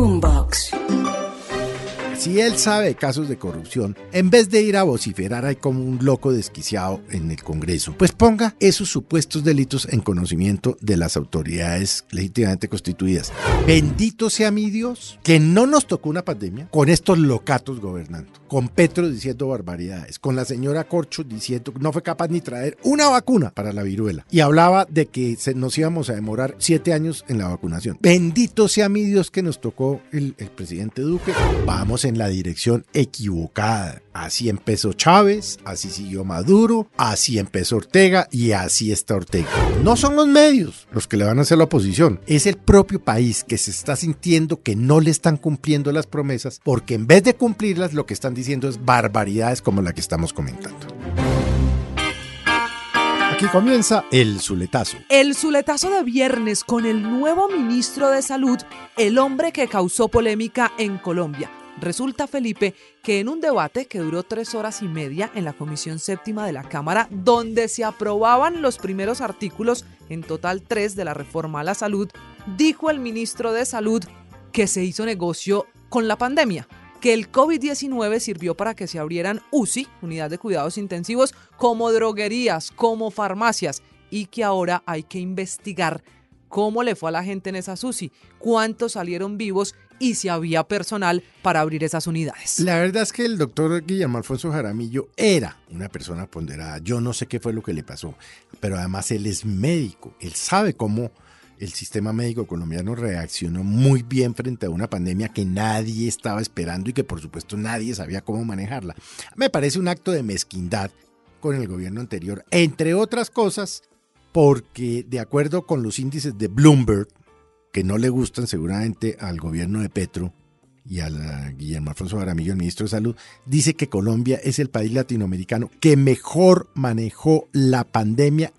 Boombox. Si él sabe casos de corrupción, en vez de ir a vociferar ahí como un loco desquiciado en el Congreso, pues ponga esos supuestos delitos en conocimiento de las autoridades legítimamente constituidas. Bendito sea mi Dios que no nos tocó una pandemia con estos locatos gobernando, con Petro diciendo barbaridades, con la señora Corcho diciendo que no fue capaz ni traer una vacuna para la viruela y hablaba de que nos íbamos a demorar siete años en la vacunación. Bendito sea mi Dios que nos tocó el, el presidente Duque. Vamos en la dirección equivocada. Así empezó Chávez, así siguió Maduro, así empezó Ortega y así está Ortega. No son los medios los que le van a hacer la oposición, es el propio país que se está sintiendo que no le están cumpliendo las promesas porque en vez de cumplirlas lo que están diciendo es barbaridades como la que estamos comentando. Aquí comienza el Zuletazo. El Zuletazo de viernes con el nuevo ministro de Salud, el hombre que causó polémica en Colombia. Resulta, Felipe, que en un debate que duró tres horas y media en la Comisión Séptima de la Cámara, donde se aprobaban los primeros artículos, en total tres, de la reforma a la salud, dijo el ministro de Salud que se hizo negocio con la pandemia que el COVID-19 sirvió para que se abrieran UCI, unidad de cuidados intensivos, como droguerías, como farmacias, y que ahora hay que investigar cómo le fue a la gente en esas UCI, cuántos salieron vivos y si había personal para abrir esas unidades. La verdad es que el doctor Guillermo Alfonso Jaramillo era una persona ponderada. Yo no sé qué fue lo que le pasó, pero además él es médico, él sabe cómo el sistema médico colombiano reaccionó muy bien frente a una pandemia que nadie estaba esperando y que por supuesto nadie sabía cómo manejarla. Me parece un acto de mezquindad con el gobierno anterior, entre otras cosas, porque de acuerdo con los índices de Bloomberg, que no le gustan seguramente al gobierno de Petro y a Guillermo Alfonso Jaramillo, el ministro de Salud, dice que Colombia es el país latinoamericano que mejor manejó la pandemia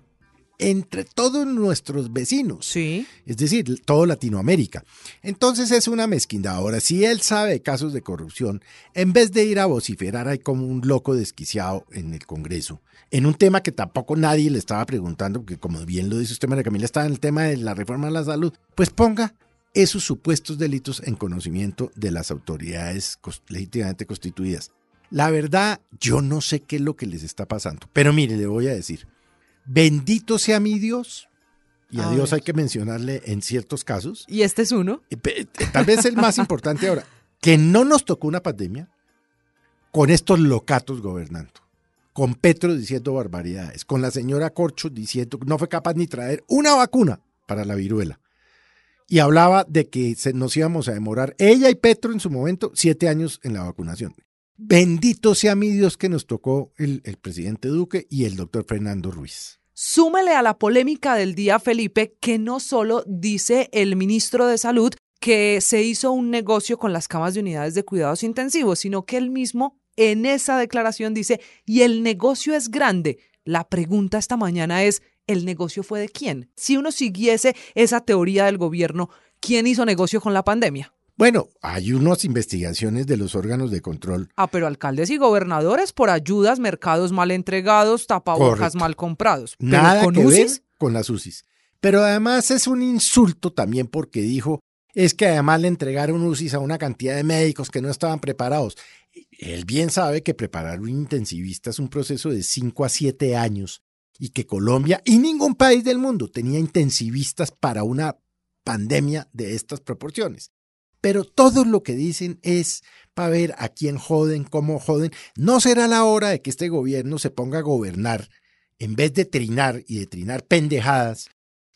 entre todos nuestros vecinos. Sí. Es decir, todo Latinoamérica. Entonces es una mezquindad. Ahora, si él sabe de casos de corrupción, en vez de ir a vociferar ahí como un loco desquiciado en el Congreso, en un tema que tampoco nadie le estaba preguntando, porque como bien lo dice usted, María Camila, estaba en el tema de la reforma de la salud, pues ponga esos supuestos delitos en conocimiento de las autoridades legítimamente constituidas. La verdad, yo no sé qué es lo que les está pasando, pero mire, le voy a decir, Bendito sea mi Dios. Y a, Dios hay que mencionarle en ciertos casos. Y este es uno. Tal vez el más importante ahora, que no nos tocó una pandemia con estos locatos gobernando. Con Petro diciendo barbaridades, con la señora Corcho diciendo que no fue capaz ni traer una vacuna para la viruela. Y hablaba de que nos íbamos a demorar, ella y Petro en su momento, siete años en la vacunación. Bendito sea mi Dios que nos tocó el, el, presidente Duque y el doctor Fernando Ruiz. Súmele a la polémica del día, Felipe, que no solo dice el ministro de Salud que se hizo un negocio con las camas de unidades de cuidados intensivos, sino que él mismo en esa declaración dice, y el negocio es grande. La pregunta esta mañana es, ¿el negocio fue de quién? Si uno siguiese esa teoría del gobierno, ¿quién hizo negocio con la pandemia? Bueno, hay unas investigaciones de los órganos de control. Ah, pero alcaldes y gobernadores por ayudas, mercados mal entregados, tapabocas mal comprados. Nada con que UCIs? ver con las UCIs. Pero además es un insulto también porque dijo, es que además le entregaron UCIs a una cantidad de médicos que no estaban preparados. Él bien sabe que preparar un intensivista es un proceso de 5 a 7 años y que Colombia y ningún país del mundo tenía intensivistas para una pandemia de estas proporciones pero todo lo que dicen es para ver a quién joden, cómo joden. No será la hora de que este gobierno se ponga a gobernar en vez de trinar y de trinar pendejadas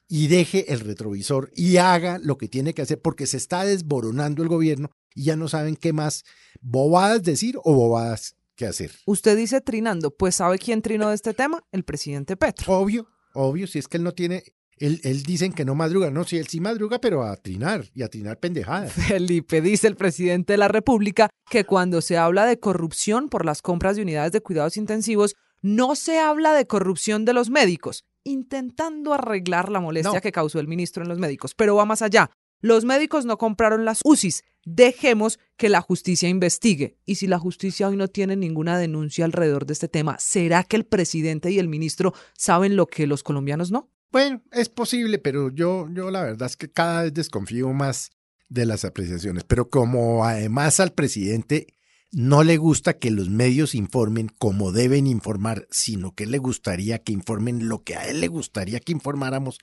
y deje el retrovisor y haga lo que tiene que hacer porque se está desboronando el gobierno y ya no saben qué más bobadas decir o bobadas que hacer. Usted dice trinando, pues ¿sabe quién trinó de este tema? El presidente Petro. Obvio, obvio, si es que él no tiene él, él, dicen que no madruga, no, sí, él sí madruga, pero a trinar y a trinar pendejadas. Felipe, dice el presidente de la República que cuando se habla de corrupción por las compras de unidades de cuidados intensivos, no se habla de corrupción de los médicos, intentando arreglar la molestia que causó el ministro en los médicos, pero va más allá. Los médicos no compraron las UCIs. Dejemos que la justicia investigue. Y si la justicia hoy no tiene ninguna denuncia alrededor de este tema, ¿será que el presidente y el ministro saben lo que los colombianos no? Bueno, es posible, pero yo, yo la verdad es que cada vez desconfío más de las apreciaciones. Pero como además al presidente no le gusta que los medios informen como deben informar, sino que le gustaría que informen lo que a él le gustaría que informáramos.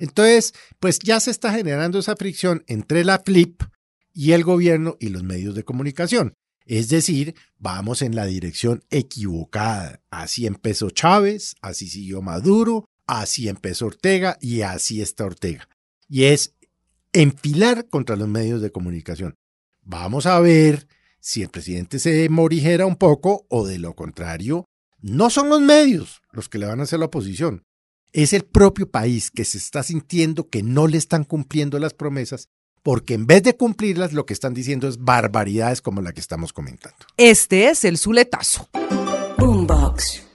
Entonces, pues ya se está generando esa fricción entre la FLIP y el gobierno y los medios de comunicación. Es decir, vamos en la dirección equivocada. Así empezó Chávez, así siguió Maduro, así empezó Ortega y así está Ortega. Y es enfilar contra los medios de comunicación. Vamos a ver si el presidente se morijera un poco o de lo contrario, no son los medios los que le van a hacer la oposición. Es el propio país que se está sintiendo que no le están cumpliendo las promesas porque en vez de cumplirlas lo que están diciendo es barbaridades como la que estamos comentando. Este es el Zuletazo. Boombox.